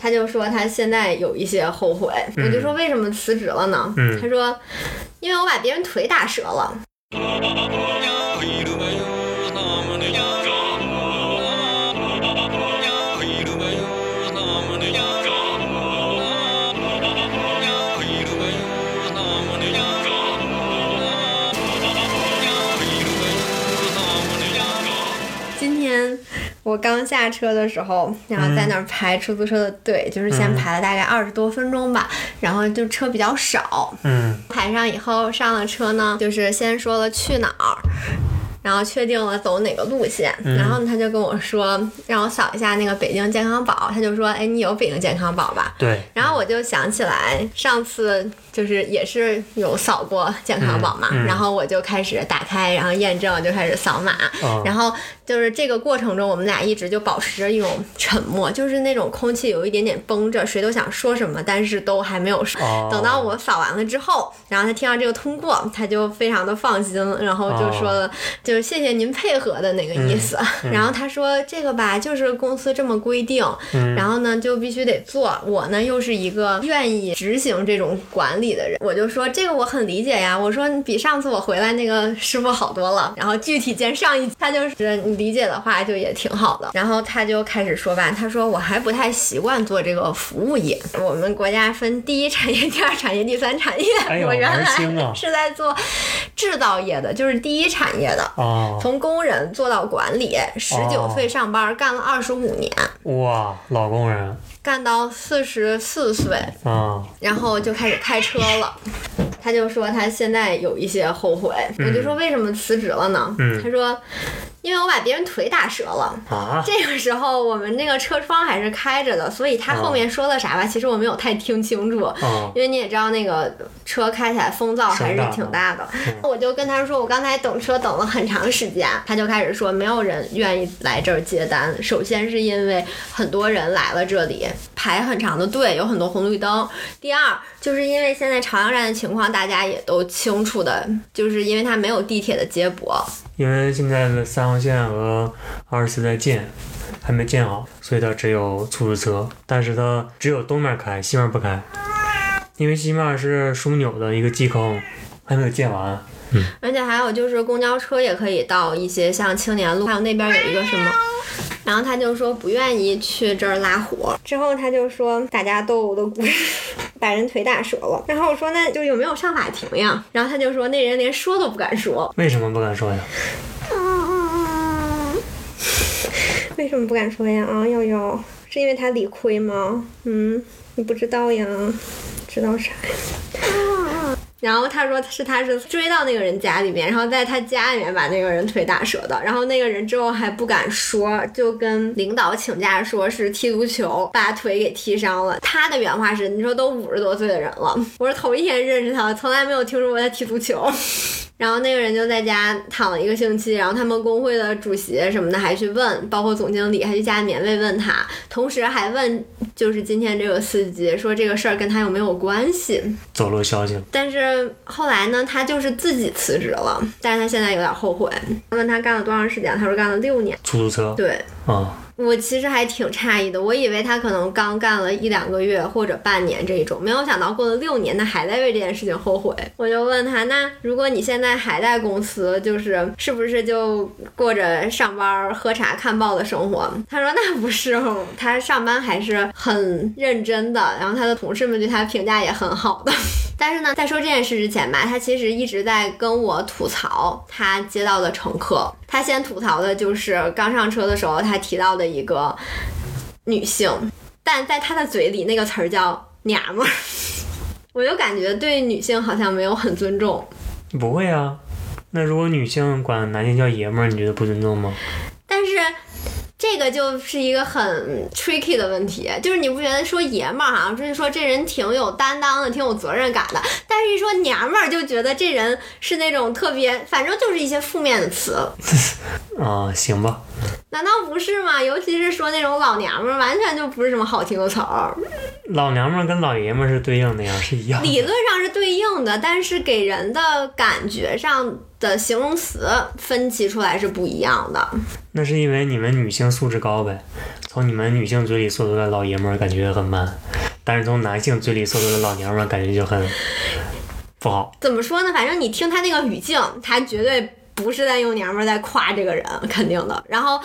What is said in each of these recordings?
他就说他现在有一些后悔。我就说为什么辞职了呢？嗯他说因为我把别人腿打折了。我刚下车的时候，然后在那儿排出租车的队，就是先排了大概二十多分钟吧，然后就车比较少，嗯。排上以后上了车呢，就是先说了去哪儿。然后确定了走哪个路线，然后他就跟我说让我扫一下那个北京健康宝，他就说，哎，你有北京健康宝吧？对，然后我就想起来上次就是也是有扫过健康宝嘛，嗯嗯然后我就开始打开，然后验证，就开始扫码，哦然后就是这个过程中，我们俩一直就保持着一种沉默，就是那种空气有一点点绷着，谁都想说什么，但是都还没有说。哦等到我扫完了之后，然后他听到这个通过，他就非常的放心，然后就说了，就是谢谢您配合的那个意思。然后他说这个吧，就是公司这么规定，嗯然后呢就必须得做。我呢又是一个愿意执行这种管理的人，我就说这个我很理解呀。我说比上次我回来那个师傅好多了。然后具体见上一，他就是你理解的话就也挺好的。然后他就开始说吧，他说我还不太习惯做这个服务业。我们国家分第一产业、第二产业、第三产业。我原来是在做制造业的，就是第一产业的。哦，从工人做到管理，十九岁上班，干了二十五年，哇，老工人干到四十四岁，啊，然后就开始开车了。他就说他现在有一些后悔，我就说为什么辞职了呢？嗯他说因为我把别人腿打折了。啊，这个时候我们那个车窗还是开着的，所以他后面说了啥吧，其实我没有太听清楚。哦，因为你也知道，那个车开起来风噪还是挺大的。我就跟他说，我刚才等车等了很长时间，他就开始说，没有人愿意来这儿接单。首先是因为很多人来了这里，排很长的队，有很多红绿灯。第二，就是因为现在朝阳站的情况，大家也都清楚的，就是因为它没有地铁的接驳。因为现在的三号线和二十四在建，还没建好，所以它只有出租车，但是它只有东面开，西面不开，因为西面是枢纽的一个基坑，还没有建完。而且还有就是公交车也可以到一些像青年路，还有那边有一个什么。然后他就说不愿意去这儿拉活，之后他就说打架斗殴的故事，把人腿打折了。然后我说那就有没有上法庭呀？然后他就说那人连说都不敢说。为什么不敢说呀？为什么不敢说呀？啊，悠悠，是因为他理亏吗？嗯，你不知道呀？知道啥呀？然后他说是他是追到那个人家里面，然后在他家里面把那个人腿打折的，然后那个人之后还不敢说，就跟领导请假说是踢足球把腿给踢伤了。他的原话是：“你说都五十多岁的人了，我是头一天认识他，从来没有听说过他踢足球。”然后那个人就在家躺了一个星期，然后他们工会的主席什么的还去问，包括总经理还去家里面慰问他，同时还问就是今天这个司机说这个事儿跟他有没有关系。走漏消息了。但是后来呢，他就是自己辞职了，但是他现在有点后悔。问他干了多长时间，他说干了六年。出租车对，啊，我其实还挺诧异的，我以为他可能刚干了一两个月或者半年这一种，没有想到过了六年，他还在为这件事情后悔。我就问他，那如果你现在还在公司，就是是不是就过着上班喝茶看报的生活？他说那不是，他上班还是很认真的，然后他的同事们对他评价也很好的。但是呢，在说这件事之前吧，他其实一直在跟我吐槽他接到的乘客。他先吐槽的就是刚上车的时候，他提到的一个女性，但在他的嘴里那个词儿叫“娘们儿”，我就感觉对女性好像没有很尊重。不会啊。那如果女性管男性叫爷们儿，你觉得不尊重吗？但是这个就是一个很 tricky 的问题，就是你不觉得说爷们儿好像就是说这人挺有担当的，挺有责任感的，但是一说娘们儿就觉得这人是那种特别，反正就是一些负面的词，啊，行吧。难道不是吗？尤其是说那种老娘们儿，完全就不是什么好听的词儿。老娘们儿跟老爷们儿是对应的呀，是一样的。理论上是对应的，但是给人的感觉上的形容词分析出来是不一样的。那是因为你们女性素质高呗。从你们女性嘴里说出来老爷们儿感觉很 man，但是从男性嘴里说出来老娘们儿感觉就很不好。怎么说呢？反正你听他那个语境，他绝对不是在用娘们儿在夸这个人，肯定的。然后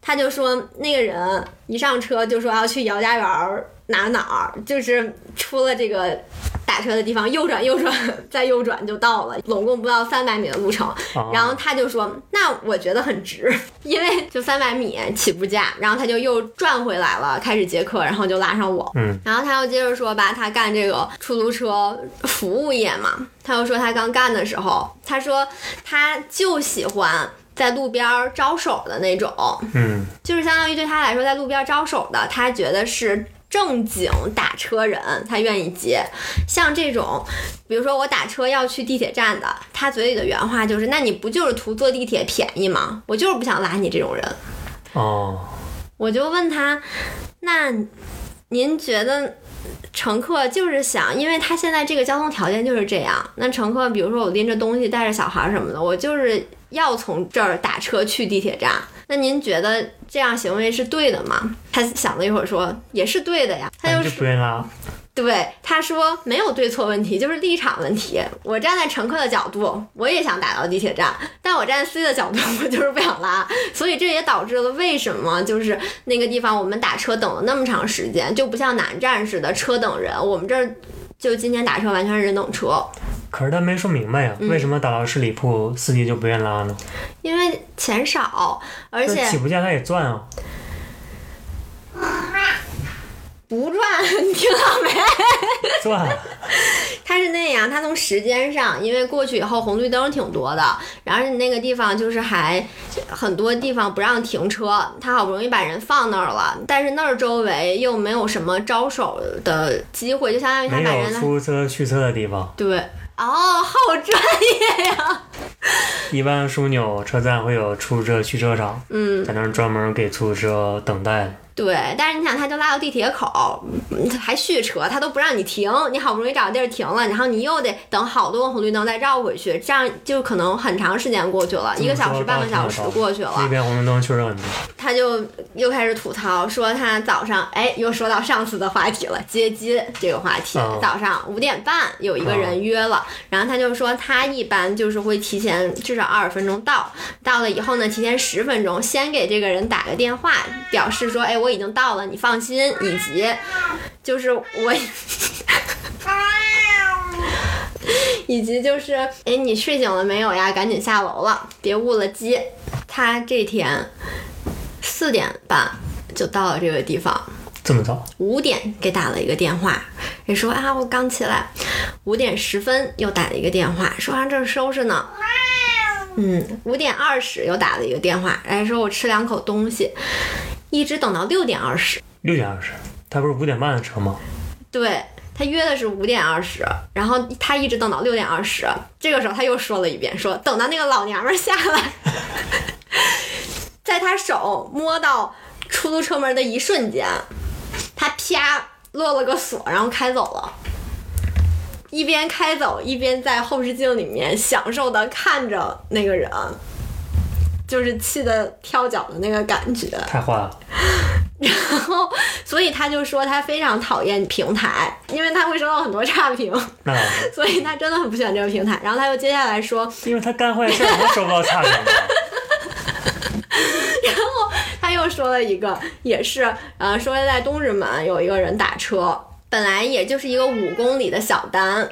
他就说，那个人一上车就说要去姚家园儿哪哪儿，就是出了这个打车的地方，右转右转再右转就到了，总共不到三百米的路程。啊、然后他就说：“那我觉得很值，因为就三百米起步价。”然后他就又转回来了，开始接客，然后就拉上我。嗯，然后他又接着说吧，他干这个出租车服务业嘛，他又说他刚干的时候，他说他就喜欢在路边儿招手的那种，嗯，就是相当于对他来说，在路边招手的，他觉得是正经打车人，他愿意接。像这种，比如说我打车要去地铁站的，他嘴里的原话就是：“那你不就是图坐地铁便宜吗？我就是不想拉你这种人。哦，”我就问他：“那您觉得？”乘客就是想，因为他现在这个交通条件就是这样。那乘客，比如说我拎着东西，带着小孩什么的，我就是要从这儿打车去地铁站。那您觉得这样行为是对的吗？他想了一会儿说，也是对的呀。他就就不愿意拉。对他说没有对错问题，就是立场问题。我站在乘客的角度，我也想打到地铁站，但我站在司机的角度，我就是不想拉。所以这也导致了为什么就是那个地方我们打车等了那么长时间，就不像南站似的车等人。我们这儿就今天打车完全是人等车，可是他没说明白呀，嗯为什么打到十里铺司机就不愿拉呢？因为钱少，而且起步价他也赚啊。不转，你听到没？转，它是那样，它从时间上，因为过去以后红绿灯挺多的，然后你那个地方就是还很多地方不让停车，他好不容易把人放那儿了，但是那儿周围又没有什么招手的机会，就相当于他把人出租车去车的地方。对。哦，好专业呀！一般枢纽车站会有出租车去车场，嗯，在那儿专门给出租车等待的。对，但是你想，他就拉到地铁口，嗯还续车，他都不让你停，你好不容易找个地儿停了，然后你又得等好多个红绿灯再绕回去，这样就可能很长时间过去了，一个小时、半个小时过去了。那边红绿灯确实很多。他就又开始吐槽，说他早上，哎，又说到上次的话题了，接机这个话题。哦早上五点半有一个人约了，然后他就说他一般就是会提前至少二十分钟到，到了以后呢，提前十分钟先给这个人打个电话，表示说，哎，我已经到了，你放心，以及就是我。以及就是，哎，你睡醒了没有呀？赶紧下楼了，别误了机。他这天四点半就到了这个地方，这么早？五点给打了一个电话，也说啊我刚起来，五点十分又打了一个电话，说啊正收拾呢。嗯，五点二十又打了一个电话，哎说我吃两口东西，一直等到六点二十。六点二十，他不是五点半的车吗？对他约的是五点二十，然后他一直等到六点二十，这个时候他又说了一遍，说等到那个老娘们儿下来，在他手摸到出租车门的一瞬间，他啪落了个锁，然后开走了。一边开走，一边在后视镜里面享受的看着那个人，就是气得跳脚的那个感觉。太坏了。然后，所以他就说他非常讨厌平台，因为他会收到很多差评，那，所以他真的很不喜欢这个平台。然后他又接下来说，因为他干坏事儿，他收不到差评 然后。他又说了一个，也是呃，说在东直门有一个人打车，本来也就是一个五公里的小单，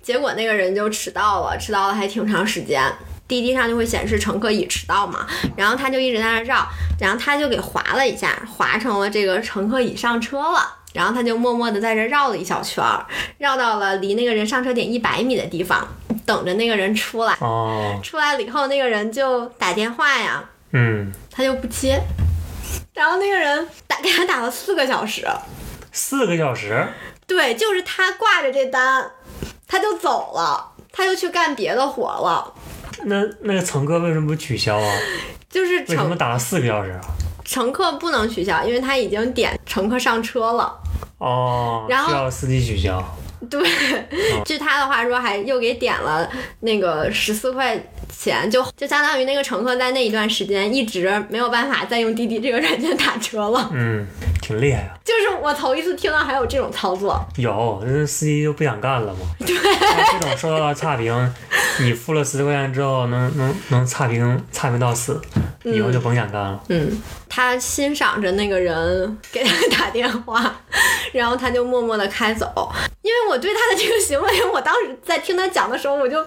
结果那个人就迟到了，迟到了还挺长时间。滴滴上就会显示乘客已迟到嘛，然后他就一直在那绕，然后他就给划了一下，划成了这个乘客已上车了。然后他就默默的在这绕了一小圈儿，绕到了离那个人上车点一百米的地方，等着那个人出来。哦，出来了以后，那个人就打电话呀，嗯，他就不接，然后那个人打给他打了四个小时，四个小时，对，就是他挂着这单，他就走了，他就去干别的活了，那那个乘客为什么不取消啊？就是为什么打了四个小时啊？乘客不能取消，因为他已经点乘客上车了，哦，然后需要司机取消。对，据他的话说，还又给点了那个十四块钱，就就相当于那个乘客在那一段时间一直没有办法再用滴滴这个软件打车了。嗯，挺厉害啊。就是我头一次听到还有这种操作。有，这司机就不想干了嘛。对。这种收到了差评，你付了十块钱之后，能能能差评差评到死，以后就甭想干了。嗯，他欣赏着那个人给他打电话，然后他就默默的开走。因为我对他的这个行为，我当时在听他讲的时候，我就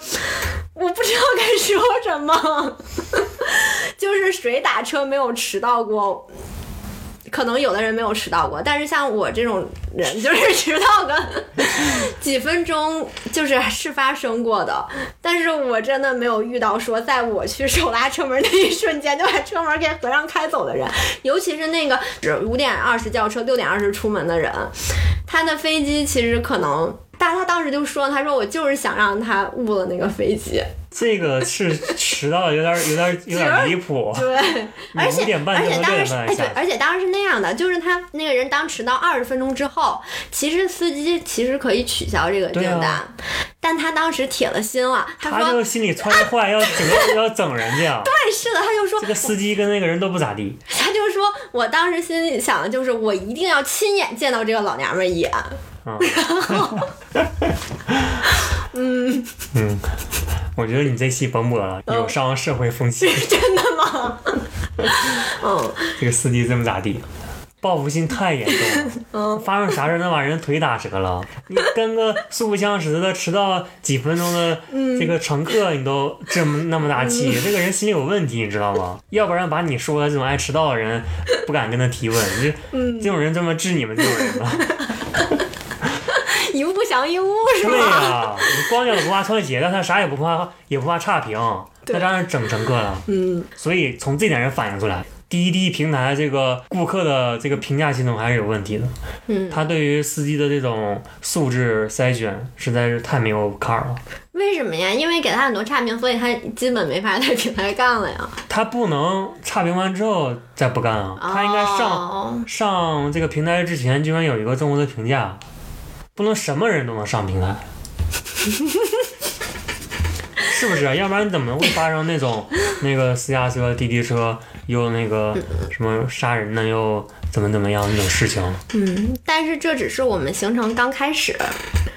我不知道该说什么。就是谁打车没有迟到过？可能有的人没有迟到过，但是像我这种人，就是 迟到个几分钟，就是是发生过的。但是我真的没有遇到说，在我去手拉车门那一瞬间就把车门给合上开走的人。尤其是那个五点二十叫车，六点二十出门的人，他的飞机其实可能，但他当时就说，他说我就是想让他误了那个飞机。这个是迟到有点有点有点离谱。对，而且而且当时哎对，而且当时是那样的，就是他那个人当迟到二十分钟之后，其实司机其实可以取消这个订单，啊、但他当时铁了心了，他说他就心里揣着坏，要整要整人家。对，是的，他就说这个司机跟那个人都不咋地。他就说，我当时心里想的就是，我一定要亲眼见到这个老娘们一眼。嗯、然后，嗯嗯。我觉得你这期甭播了，有伤社会风气。真的吗？嗯，这个司机这么咋地？报复心太严重了。嗯，发生啥事能把人腿打折了？你跟个素不相识的迟到几分钟的这个乘客，你都这么那么大气，这个人心里有问题，你知道吗？要不然把你说的这种爱迟到的人，不敢跟他提问，这这种人这么治你们这种人吗？一物不降一物是吧？对呀、啊，你光脚不怕穿鞋但，他啥也不怕，也不怕差评，他让人整乘客了。嗯，所以从这点上反映出来，滴滴平台这个顾客的这个评价系统还是有问题的。嗯，他对于司机的这种素质筛选实在是太没有坎儿了。为什么呀？因为给他很多差评，所以他基本没法在平台干了呀。他不能差评完之后再不干啊，他应该上、哦、上这个平台之前就应该有一个综合的评价。不能什么人都能上平台，是不是、要不然怎么会发生那种那个私家车、滴滴车又那个什么杀人呢，又怎么怎么样那种事情？嗯，但是这只是我们行程刚开始。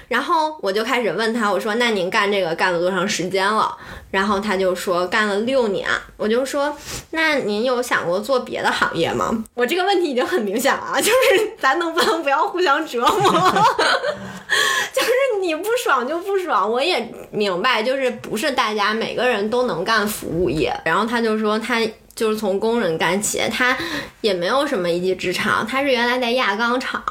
然后我就开始问他，我说：“那您干这个干了多长时间了？”然后他就说：“干了六年。”我就说：“那您有想过做别的行业吗？”我这个问题已经很明显了，就是咱能不能不要互相折磨？就是你不爽就不爽，我也明白，就是不是大家每个人都能干服务业。然后他就说他。就是从工人干起，他也没有什么一技之长，他是原来在轧钢厂，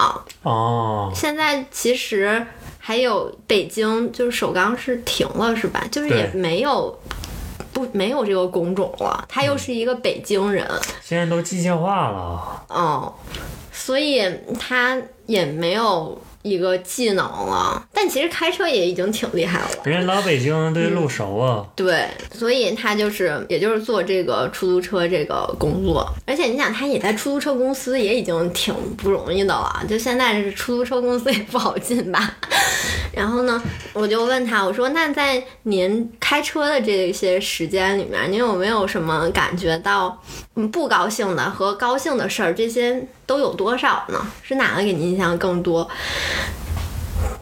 哦，现在其实还有北京，就是首钢是停了是吧？就是也没有不没有这个工种了，他又是一个北京人，现在都机械化了，哦，所以他也没有。一个技能了，但其实开车也已经挺厉害了。人家老北京对路熟啊、嗯。对，所以他就是，也就是做这个出租车这个工作。而且你想，他也在出租车公司，也已经挺不容易的了。就现在是出租车公司也不好进吧。然后呢，我就问他，我说：“那在您开车的这些时间里面，您有没有什么感觉到嗯不高兴的和高兴的事儿？这些都有多少呢？是哪个给你印象更多？”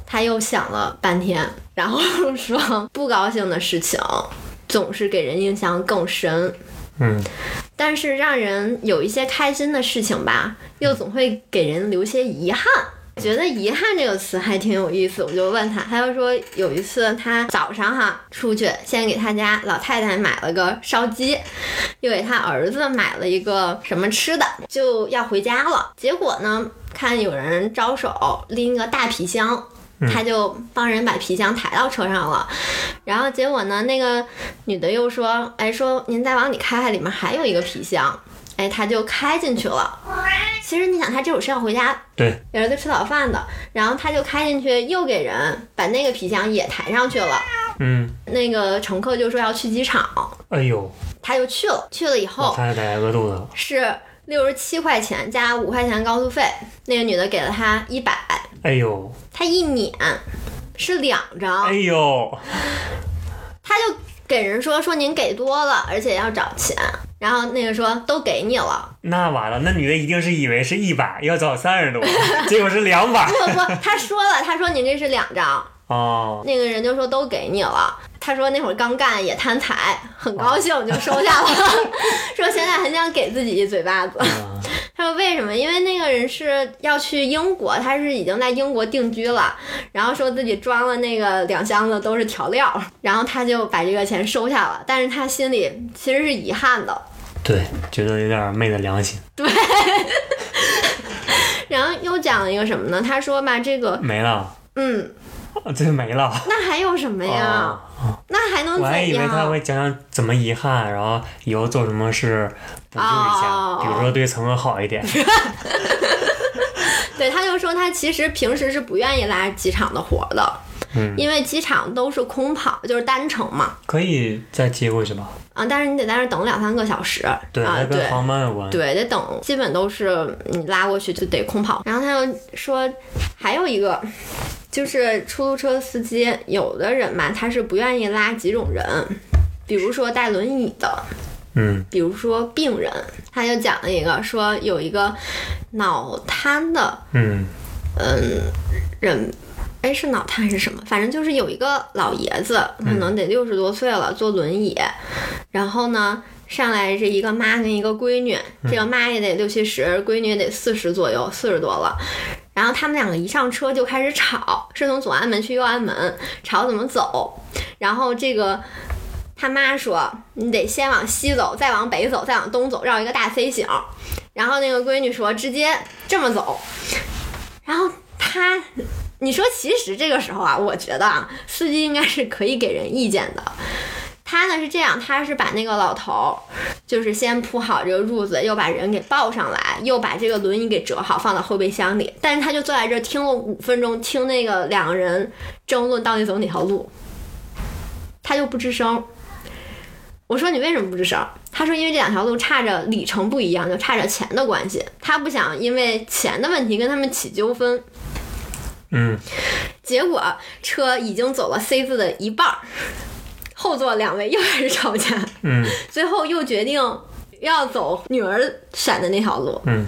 他又想了半天，然后说：“不高兴的事情总是给人印象更深，嗯，但是让人有一些开心的事情吧，又总会给人留些遗憾。”觉得遗憾这个词还挺有意思，我就问他，他就说有一次他早上哈出去，先给他家老太太买了个烧鸡，又给他儿子买了一个什么吃的，就要回家了。结果呢，看有人招手拎个大皮箱，他就帮人把皮箱抬到车上了。然后结果呢，那个女的又说，哎，说您再往里开开，里面还有一个皮箱。哎，他就开进去了。其实你想，他这会儿是要回家，对，给儿子吃早饭的。然后他就开进去，又给人把那个皮箱也抬上去了。嗯，那个乘客就说要去机场，哎呦，他就去了。去了以后，太太饿肚子了。是六十七块钱加五块钱高速费，那个女的给了他一百，哎呦，他一撵是两张哎，呦，他就给人说说您给多了，而且要找钱，然后那个说都给你了，那完了，那女的一定是以为是一百，要找三十多，结果是两百。不不，他说了，他说您这是两张，哦，那个人就说都给你了。他说那会儿刚干也贪财，很高兴就收下了，说现在很想给自己一嘴巴子。嗯 他说为什么？因为那个人是要去英国，他是已经在英国定居了，然后说自己装了那个两箱子都是调料，然后他就把这个钱收下了，但是他心里其实是遗憾的。对，觉得有点昧了良心，对 然后又讲了一个什么呢？他说吧，这个没了，嗯，这没了。那还有什么呀？哦那还能我还以为他？会讲讲怎么遗憾，然后以后做什么事补救一下，哦比如说对陈赫好一点。对，他就说他其实平时是不愿意拉机场的活的，嗯，因为机场都是空跑，就是单程嘛，可以再接过去吧？啊，但是你得在那儿等两三个小时，对，啊，跟对。航班有关。对，得等，基本都是你拉过去就得空跑。然后他又说，还有一个就是出租车司机，有的人嘛，他是不愿意拉几种人，比如说带轮椅的，嗯比如说病人。他就讲了一个，说有一个脑瘫的嗯嗯人。哎，是脑瘫是什么？反正就是有一个老爷子，可能得六十多岁了，坐轮椅。然后呢，上来是一个妈跟一个闺女，这个妈也得六七十，闺女也得四十左右，四十多了。然后他们两个一上车就开始吵，是从左安门去右安门，吵怎么走。然后这个他妈说，你得先往西走，再往北走，再往东走，绕一个大 C 型。然后那个闺女说，直接这么走。然后他，你说其实这个时候啊，我觉得啊，司机应该是可以给人意见的。他呢是这样，他是把那个老头儿，就是先铺好这个褥子，又把人给抱上来，又把这个轮椅给折好放到后备箱里。但是他就坐在这儿听了五分钟，听那个两个人争论到底走哪条路，他就不吱声。我说你为什么不吱声？他说因为这两条路差着里程不一样，就差着钱的关系，他不想因为钱的问题跟他们起纠纷。嗯，结果车已经走了 C 字的一半儿，后座两位又开始吵架，嗯最后又决定要走女儿选的那条路。嗯，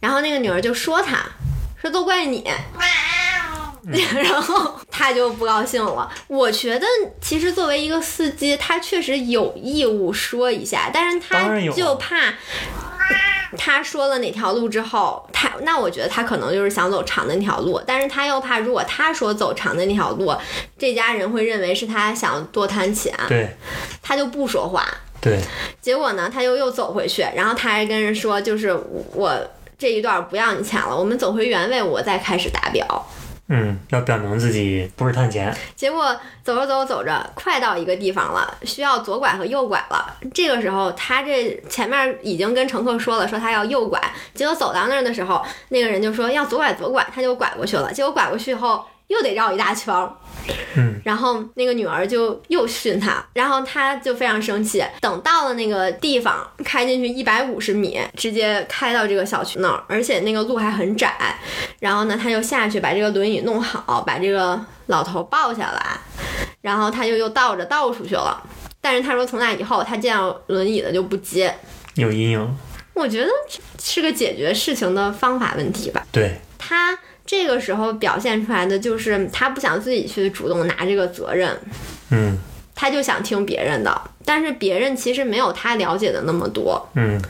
然后那个女儿就说他，说都怪你。然后他就不高兴了。我觉得其实作为一个司机，他确实有义务说一下，但是他当然有啊就怕他说了哪条路之后，他那我觉得他可能就是想走长的那条路，但是他又怕如果他说走长的那条路，这家人会认为是他想多贪钱，对他就不说话。对，结果呢，他又又走回去，然后他还跟人说，就是我这一段不要你钱了，我们走回原位，我再开始打表。嗯，要表明自己不是探钱。结果走着走着走着，快到一个地方了，需要左拐和右拐了。这个时候，他这前面已经跟乘客说了，说他要右拐。结果走到那儿的时候，那个人就说要左拐左拐，他就拐过去了。结果拐过去以后，又得绕一大圈儿。嗯，然后那个女儿就又训他，然后他就非常生气。等到了那个地方，开进去一百五十米，直接开到这个小区那儿，而且那个路还很窄。然后呢，他就下去把这个轮椅弄好，把这个老头抱下来，然后他就又倒着倒出去了。但是他说从那以后，他见到轮椅的就不接。有阴影。我觉得是个解决事情的方法问题吧。对，他这个时候表现出来的就是他不想自己去主动拿这个责任，嗯他就想听别人的，但是别人其实没有他了解的那么多。嗯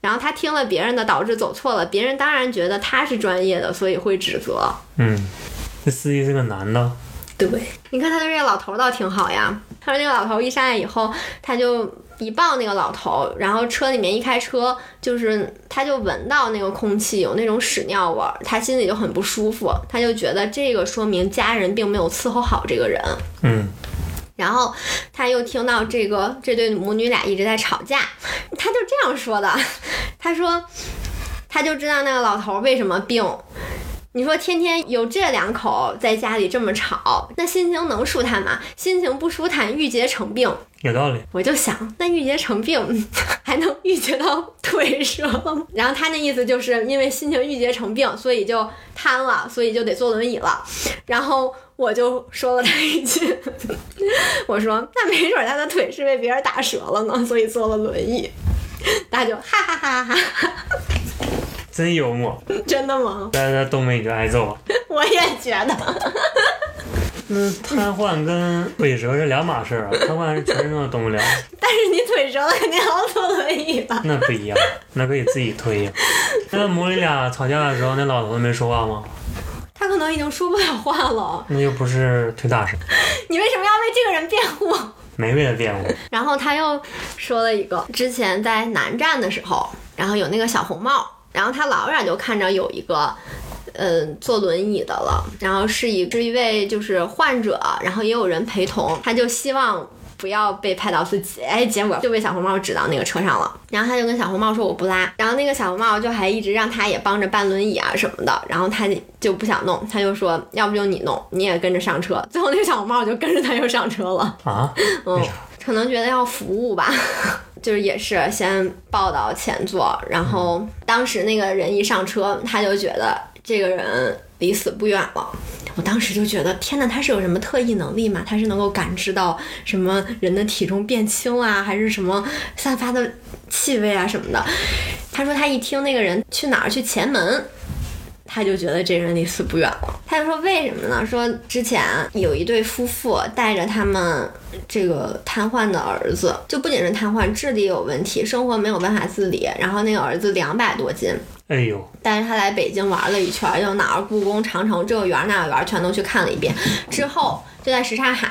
然后他听了别人的，导致走错了，别人当然觉得他是专业的，所以会指责。嗯，这司机是个男的。对，你看他对这个老头儿倒挺好呀。他说那个老头儿一上来以后，他就一抱那个老头儿，然后车里面一开车，就是他就闻到那个空气有那种屎尿味儿，他心里就很不舒服，他就觉得这个说明家人并没有伺候好这个人。嗯。然后他又听到这个这对母女俩一直在吵架，他就这样说的，他说他就知道那个老头儿为什么病，你说天天有这两口在家里这么吵，那心情能舒坦吗？心情不舒坦，郁结成病。有道理。我就想，那郁结成病，还能郁结到腿上吗？然后他那意思就是因为心情郁结成病，所以就瘫了，所以就得坐轮椅了。然后我就说了他一句，我说那没准他的腿是被别人打折了呢，所以坐了轮椅。大家就哈哈哈哈哈，真幽默。真的吗？但是在东北你就挨揍了。我也觉得。那瘫痪跟腿折是两码事儿啊，瘫痪是全身都动不了。但是你腿折了，肯定要坐轮椅吧？那不一样，那可以自己推呀。那母女俩吵架的时候，那老头子没说话吗？他可能已经说不了话了。那又不是腿打折。你为什么要为这个人辩护？没为他辩护。然后他又说了一个，之前在南站的时候，然后有那个小红帽，然后他老远就看着有一个。嗯，坐轮椅的了，然后是一是一位就是患者，然后也有人陪同，他就希望不要被拍到自己，哎，结果就被小红帽指到那个车上了，然后他就跟小红帽说我不拉，然后那个小红帽就还一直让他也帮着搬轮椅啊什么的，然后他就不想弄，他就说要不就你弄，你也跟着上车，最后那个小红帽就跟着他又上车了。啊，嗯，可能觉得要服务吧，就是也是先抱到前座，然后当时那个人一上车，他就觉得。这个人离死不远了，我当时就觉得，天哪，他是有什么特异能力吗？他是能够感知到什么人的体重变轻啊，还是什么散发的气味啊什么的？他说他一听那个人去哪儿去前门。他就觉得这人离死不远了。他就说为什么呢？说之前有一对夫妇带着他们这个瘫痪的儿子，就不仅是瘫痪，智力有问题，生活没有办法自理。然后那个儿子两百多斤，哎呦！带着他来北京玩了一圈，又哪儿故宫、长城这个园那个园全都去看了一遍。之后就在什刹海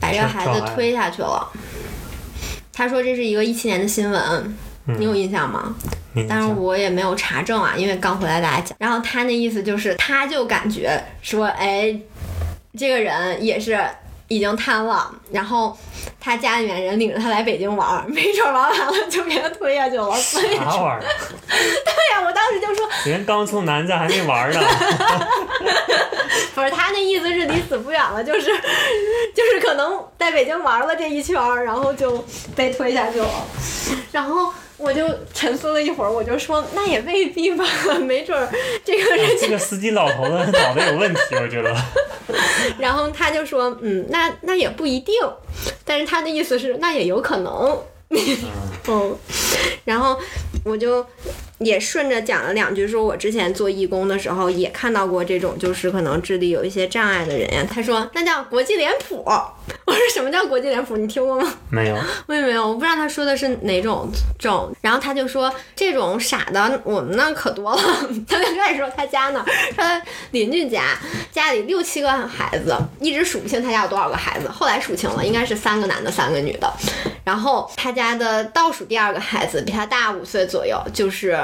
把这个孩子推下去了。他说这是一个一七年的新闻，你有印象吗？但是我也没有查证啊，因为刚回来大家讲。然后他那意思就是，他就感觉说，哎，这个人也是已经瘫了，然后他家里面人领着他来北京玩，没准玩完了就给他推下去了。啥玩意儿？对呀，我当时就说，人刚从南站还没玩呢。不是他那意思是离死不远了，就是 就是可能在北京玩了这一圈，然后就被推下去了，然后。我就沉思了一会儿，我就说那也未必吧，没准儿这个人这个司机老头子脑袋有问题，我觉得。然后他就说，嗯，那那也不一定，但是他的意思是那也有可能。嗯，然后我就。也顺着讲了两句，说我之前做义工的时候也看到过这种，就是可能智力有一些障碍的人呀。他说那叫国际脸谱。我说什么叫国际脸谱？你听过吗？没有，我也没有，我不知道他说的是哪种种。然后他就说这种傻的我们那可多了。他就开始说他家那儿，他邻居家家里六七个孩子，一直数不清他家有多少个孩子。后来数清了，应该是三个男的，三个女的。然后他家的倒数第二个孩子比他大五岁左右，就是。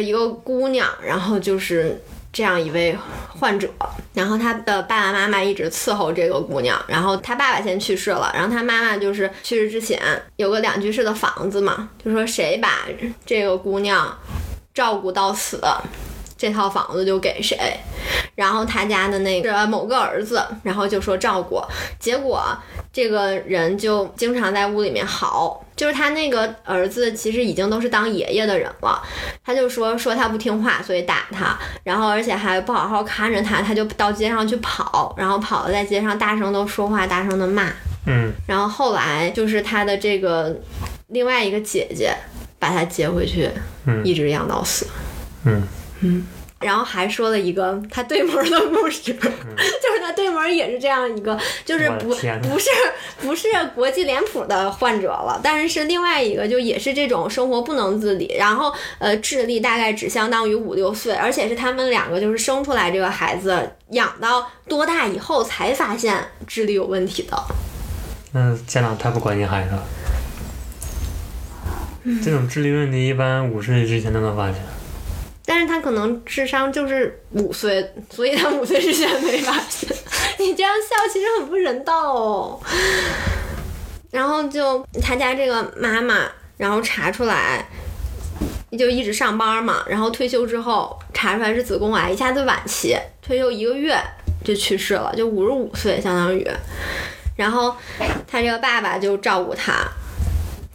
一个姑娘，然后就是这样一位患者，然后他的爸爸妈妈一直伺候这个姑娘，然后他爸爸先去世了，然后他妈妈就是去世之前有个两居室的房子嘛，就说谁把这个姑娘照顾到死。这套房子就给谁，然后他家的那个某个儿子，然后就说照顾，结果这个人就经常在屋里面嚎，就是他那个儿子其实已经都是当爷爷的人了，他就说说他不听话，所以打他，然后而且还不好好看着他，他就到街上去跑，然后跑了在街上大声的说话，大声的骂，嗯，然后后来就是他的这个另外一个姐姐把他接回去，嗯，一直养到死，嗯。嗯，然后还说了一个他对门的故事，就是他对门也是这样一个，就是不不是不是国际脸谱的患者了，但是是另外一个，就也是这种生活不能自理，然后呃智力大概只相当于五六岁，而且是他们两个就是生出来这个孩子养到多大以后才发现智力有问题的。那家长太不关心孩子了。这种智力问题一般五岁之前都能发现。但是他可能智商就是五岁，所以他五岁之前没发现。你这样笑其实很不人道哦。然后就他家这个妈妈，然后查出来就一直上班嘛，然后退休之后查出来是子宫癌，一下子晚期，退休一个月就去世了，就五十五岁相当于。然后他这个爸爸就照顾他，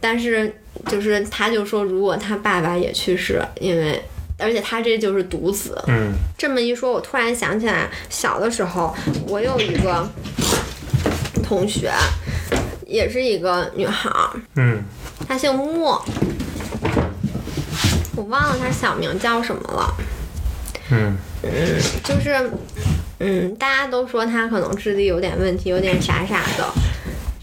但是就是他就说，如果他爸爸也去世，因为而且他这就是独子，嗯这么一说，我突然想起来，小的时候我有一个同学，也是一个女孩儿，嗯她姓莫，我忘了她小名叫什么了。嗯就是，嗯，大家都说她可能智力有点问题，有点傻傻的。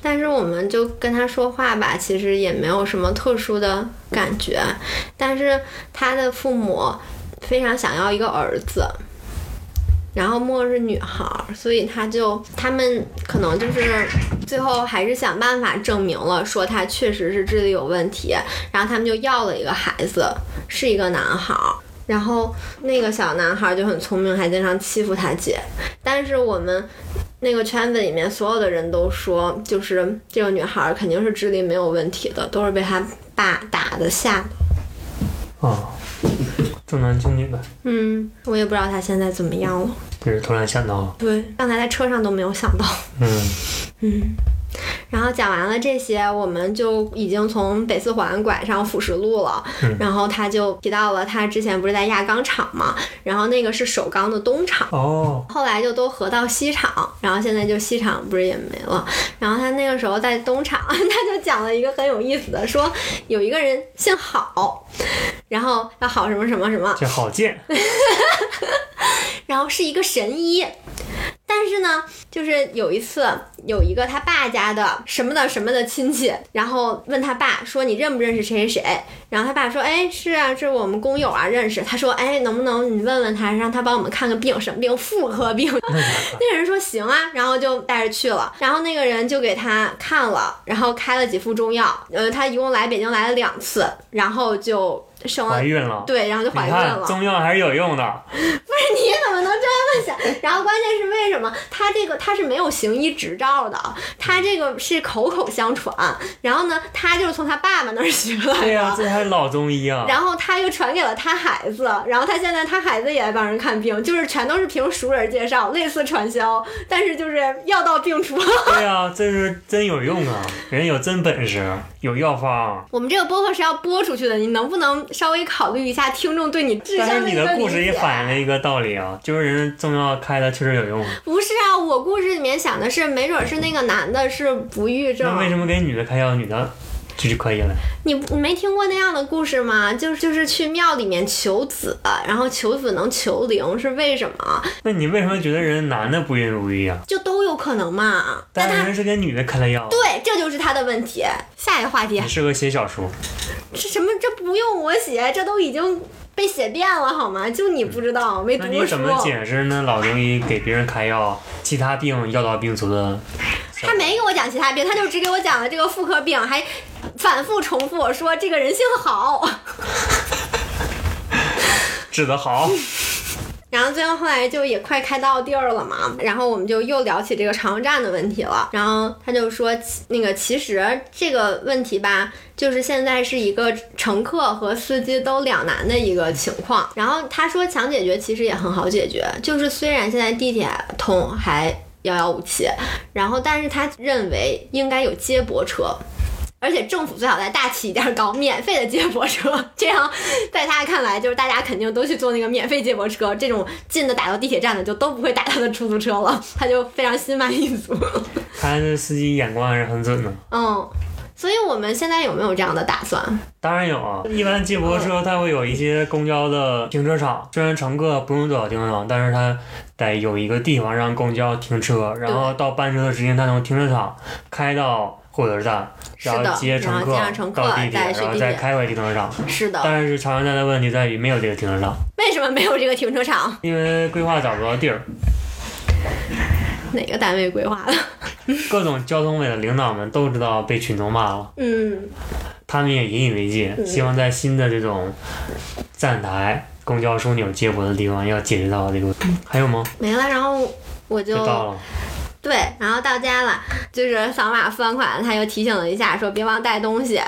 但是我们就跟他说话吧，其实也没有什么特殊的感觉。但是他的父母非常想要一个儿子，然后莫是女孩，所以他就他们可能就是最后还是想办法证明了，说他确实是智力有问题，然后他们就要了一个孩子，是一个男孩。然后那个小男孩儿就很聪明，还经常欺负他姐。但是我们那个圈子里面所有的人都说，就是这个女孩儿肯定是智力没有问题的，都是被他爸打的吓的。哦，重男轻女呗，嗯，我也不知道他现在怎么样了。这是突然想到，对，刚才在车上都没有想到。嗯嗯，然后讲完了这些，我们就已经从北四环拐上辅石路了。嗯然后他就提到了他之前不是在轧钢厂嘛，然后那个是首钢的东厂。哦，后来就都合到西厂，然后现在就西厂不是也没了。然后他那个时候在东厂，他就讲了一个很有意思的，说有一个人姓郝，然后他郝什么什么什么，叫郝建，然后是一个神医。但是呢，就是有一次，有一个他爸家的什么的什么的亲戚，然后问他爸说：“你认不认识谁谁谁？”然后他爸说：“哎，是啊，这是我们工友啊，认识。”他说：“哎，能不能你问问他，让他帮我们看个病，什么病？妇科病。”那人说：“行啊。”然后就带着去了。然后那个人就给他看了，然后开了几副中药。呃，他一共来北京来了两次，然后就生了怀。孕了。对，然后就怀孕了。中药还是有用的，不是你怎么能这么想？然后关键是为什么他这个他是没有行医执照的，他这个是口口相传，然后呢，他就是从他爸爸那儿学来的。对呀、这还是老中医啊。然后他又传给了他孩子，然后他现在他孩子也在帮人看病，就是全都是凭熟人介绍，类似传销，但是就是药到病除。对呀、这是真有用啊，人有真本事，有药方。我们这个播客是要播出去的，你能不能稍微考虑一下听众对你智商但是你的故事也反映了一个道理啊，就是人中药开的确实有用。不是啊，我故事里面想的是，没准是那个男的是不育症。那为什么给女的开药，女的就就可以了？你你没听过那样的故事吗？就是就是去庙里面求子，然后求子能求灵，是为什么？那你为什么觉得人男的不孕不育啊？就都有可能嘛。但他但是人是给女的开了药，对，这就是他的问题。下一个话题你适合写小说。这什么？这不用我写，这都已经被写遍了好吗？就你不知道，没读过书那你怎。么解释呢？老中医给别人开药，其他病药到病除的。他没给我讲其他病，他就只给我讲了这个妇科病，还反复重复说这个人性好。治得好，然后最后后来就也快开到地儿了嘛，然后我们就又聊起这个长阳站的问题了。然后他就说，那个其实这个问题吧，就是现在是一个乘客和司机都两难的一个情况。然后他说想解决其实也很好解决，就是虽然现在地铁通还遥遥无期，然后但是他认为应该有接驳车。而且政府最好再大气一点搞免费的接驳车，这样在他看来，就是大家肯定都去坐那个免费接驳车，这种近的打到地铁站的就都不会打他的出租车了，他就非常心满意足。看来这司机眼光还是很准的。嗯，所以我们现在有没有这样的打算？当然有啊，一般接驳车它会有一些公交的停车场，虽然乘客不用走到停车场，但是它得有一个地方让公交停车，然后到班车的时间，它从停车场开到火车站，然后接乘客到地铁，然后再开回停车场。是的，但是长阳站的问题在于没有这个停车场，为什么没有这个停车场？因为规划找不到地儿。哪个单位规划的？各种交通委的领导们都知道被群众骂了，嗯，他们也引以为戒，希望在新的这种站台、公交枢纽接驳的地方要解决到这个问题。还有吗？没了。然后我就就到了。对，然后到家了，就是扫码付完款，他又提醒了一下，说别忘带东西。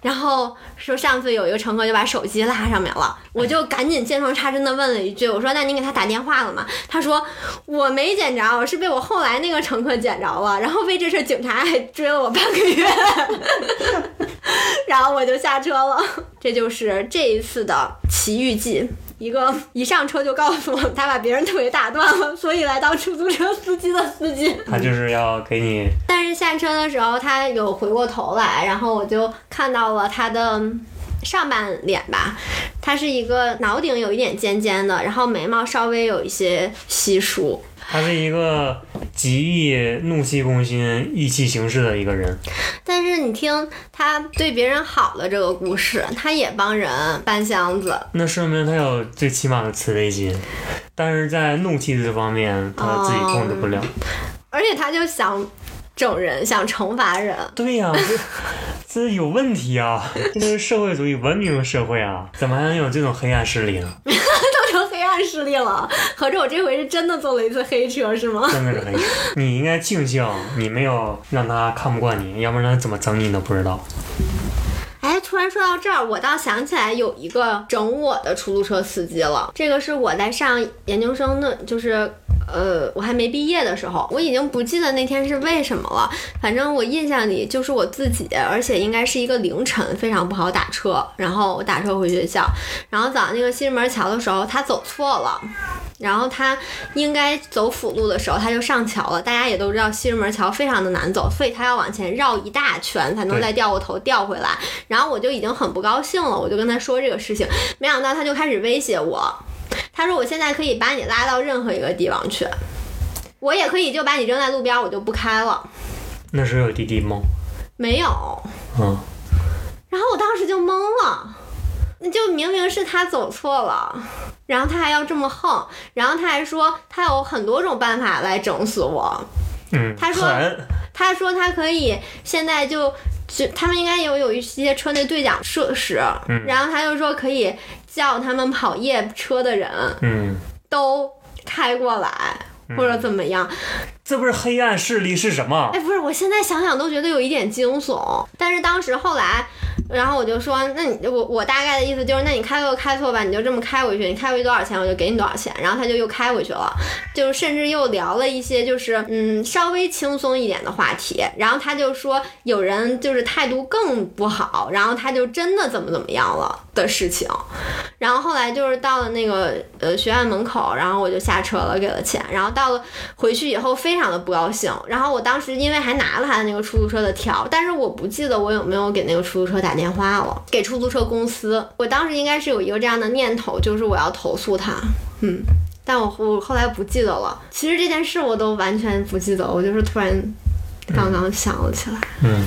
然后说上次有一个乘客就把手机落上面了，我就赶紧见缝插针的问了一句，我说那你给他打电话了吗？他说我没捡着，是被我后来那个乘客捡着了，然后为这事警察还追了我半个月，然后我就下车了。这就是这一次的奇遇记。一个一上车就告诉我他把别人腿打断了，所以来当出租车司机的司机。他就是要给你，但是下车的时候他有回过头来，然后我就看到了他的上半脸吧，他是一个脑顶有一点尖尖的，然后眉毛稍微有一些稀疏。他是一个极易怒气攻心、意气行事的一个人。但是你听他对别人好的这个故事，他也帮人搬箱子，那说明他有最起码的慈悲心，但是在怒气这方面他自己控制不了。而且他就想整人，想惩罚人。对呀、这这有问题啊！这是社会主义文明社会啊，怎么还能有这种黑暗势力呢？黑暗势力了，合着我这回是真的坐了一次黑车是吗？真的是黑。你应该庆幸你没有让他看不惯你，要不然他怎么整你都不知道。哎，突然说到这儿，我倒想起来有一个整我的出租车司机了。这个是我在上研究生的，就是呃，我还没毕业的时候，我已经不记得那天是为什么了。反正我印象里就是我自己，而且应该是一个凌晨，非常不好打车。然后我打车回学校，然后早上那个西直门桥的时候，他走错了。然后他应该走辅路的时候，他就上桥了。大家也都知道西直门桥非常的难走，所以他要往前绕一大圈才能再掉过头掉回来。然后我就已经很不高兴了，我就跟他说这个事情，没想到他就开始威胁我，他说我现在可以把你拉到任何一个地方去，我也可以就把你扔在路边，我就不开了。那时候有滴滴吗？没有，嗯，然后我当时就懵了，那就明明是他走错了，然后他还要这么横，然后他还说他有很多种办法来整死我，嗯，他说，他说他可以现在就就他们应该有有一些车内对讲设施，嗯然后他就说可以叫他们跑夜车的人嗯，都开过来。或者怎么样？这不是黑暗势力是什么哎，？不是，我现在想想都觉得有一点惊悚。但是当时后来，然后我就说，那你我我大概的意思就是，那你开错开错吧，你就这么开回去，你开回去多少钱，我就给你多少钱。然后他就又开回去了，就甚至又聊了一些就是嗯稍微轻松一点的话题。然后他就说有人就是态度更不好，然后他就真的怎么怎么样了的事情。然后后来就是到了那个呃学院门口，然后我就下车了，给了钱。然后到了回去以后，非常的不高兴。然后我当时因为还拿了他的那个出租车的条，但是我不记得我有没有给那个出租车打电话了，给出租车公司。我当时应该是有一个这样的念头，就是我要投诉他。嗯，但我我后来不记得了。其实这件事我都完全不记得，我就是突然刚刚想了起来。嗯，